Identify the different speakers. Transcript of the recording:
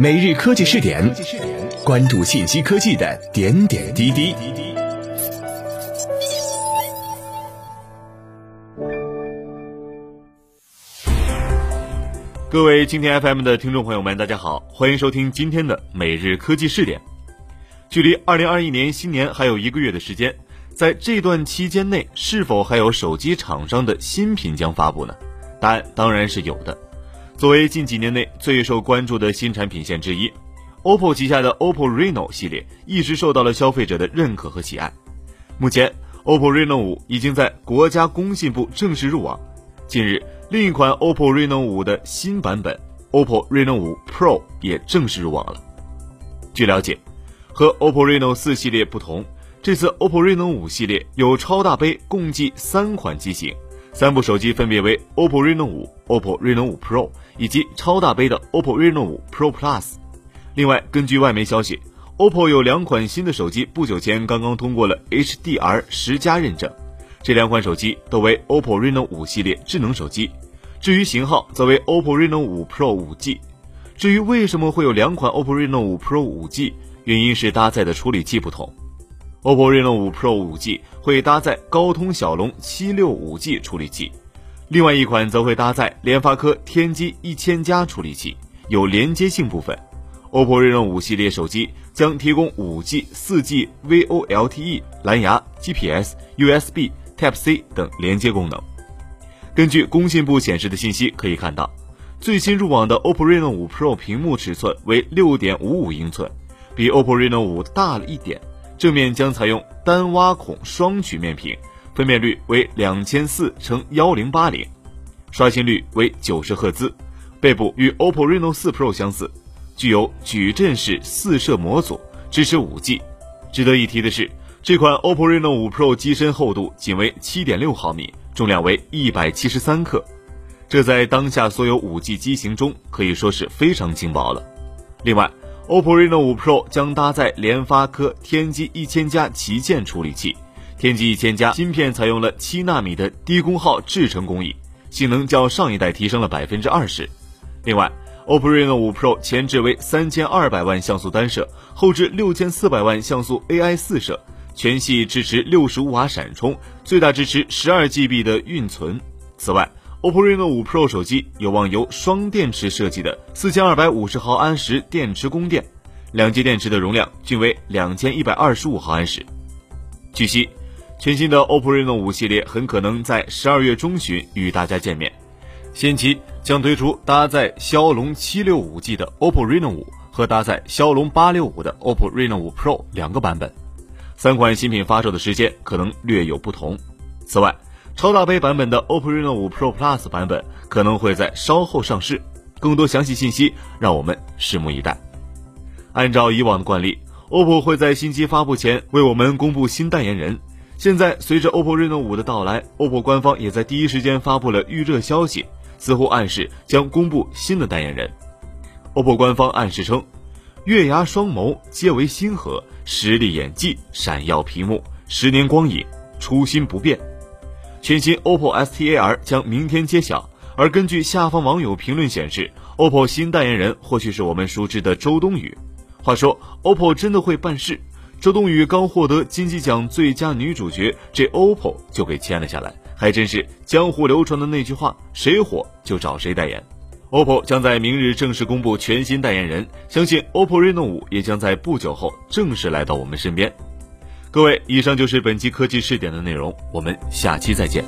Speaker 1: 每日科技试点，关注信息科技的点点滴滴。
Speaker 2: 各位今天 FM 的听众朋友们，大家好，欢迎收听今天的每日科技试点。距离二零二一年新年还有一个月的时间，在这段期间内，是否还有手机厂商的新品将发布呢？答案当然是有的。作为近几年内最受关注的新产品线之一，OPPO 旗下的 OPPO Reno 系列一直受到了消费者的认可和喜爱。目前，OPPO Reno 5已经在国家工信部正式入网。近日，另一款 OPPO Reno 5的新版本 OPPO Reno 5 Pro 也正式入网了。据了解，和 OPPO Reno 4系列不同，这次 OPPO Reno 5系列有超大杯共计三款机型。三部手机分别为 OPPO Reno 5、OPPO Reno 5 Pro 以及超大杯的 OPPO Reno 5 Pro Plus。另外，根据外媒消息，OPPO 有两款新的手机不久前刚刚通过了 HDR 十加认证，这两款手机都为 OPPO Reno 5系列智能手机。至于型号，则为 OPPO Reno 5 Pro 5G。至于为什么会有两款 OPPO Reno 5 Pro 5G，原因是搭载的处理器不同。OPPO Reno 5 Pro 5G 会搭载高通骁龙七六五 G 处理器，另外一款则会搭载联发科天玑一千加处理器。有连接性部分，OPPO Reno 5系列手机将提供 5G、4G、VoLTE、蓝牙、GPS、USB、Type C 等连接功能。根据工信部显示的信息可以看到，最新入网的 OPPO Reno 5 Pro 屏幕尺寸为六点五五英寸，比 OPPO Reno 5大了一点。正面将采用单挖孔双曲面屏，分辨率为两千四乘幺零八零，刷新率为九十赫兹。背部与 OPPO Reno 4 Pro 相似，具有矩阵式四摄模组，支持五 G。值得一提的是，这款 OPPO Reno 5 Pro 机身厚度仅为七点六毫米，重量为一百七十三克，这在当下所有五 G 机型中可以说是非常轻薄了。另外，OPPO Reno 5 Pro 将搭载联发科天玑一千加旗舰处理器，天玑一千加芯片采用了七纳米的低功耗制程工艺，性能较上一代提升了百分之二十。另外，OPPO Reno 5 Pro 前置为三千二百万像素单摄，后置六千四百万像素 AI 四摄，全系支持六十五瓦闪充，最大支持十二 GB 的运存。此外，OPPO Reno 5 Pro 手机有望由双电池设计的四千二百五十毫安时电池供电，两节电池的容量均为两千一百二十五毫安时。据悉，全新的 OPPO Reno 5系列很可能在十二月中旬与大家见面，先期将推出搭载骁龙七六五 G 的 OPPO Reno 5和搭载骁龙八六五的 OPPO Reno 5 Pro 两个版本，三款新品发售的时间可能略有不同。此外，超大杯版本的 OPPO Reno 5 Pro Plus 版本可能会在稍后上市，更多详细信息让我们拭目以待。按照以往的惯例，OPPO 会在新机发布前为我们公布新代言人。现在随着 OPPO Reno 5的到来，OPPO 官方也在第一时间发布了预热消息，似乎暗示将公布新的代言人。OPPO 官方暗示称，月牙双眸皆为星河，实力演技闪耀屏幕，十年光影初心不变。全新 OPPO STAR 将明天揭晓，而根据下方网友评论显示，OPPO 新代言人或许是我们熟知的周冬雨。话说，OPPO 真的会办事？周冬雨刚获得金鸡奖最佳女主角，这 OPPO 就给签了下来，还真是江湖流传的那句话：谁火就找谁代言。OPPO 将在明日正式公布全新代言人，相信 OPPO Reno 5也将在不久后正式来到我们身边。各位，以上就是本期科技试点的内容，我们下期再见。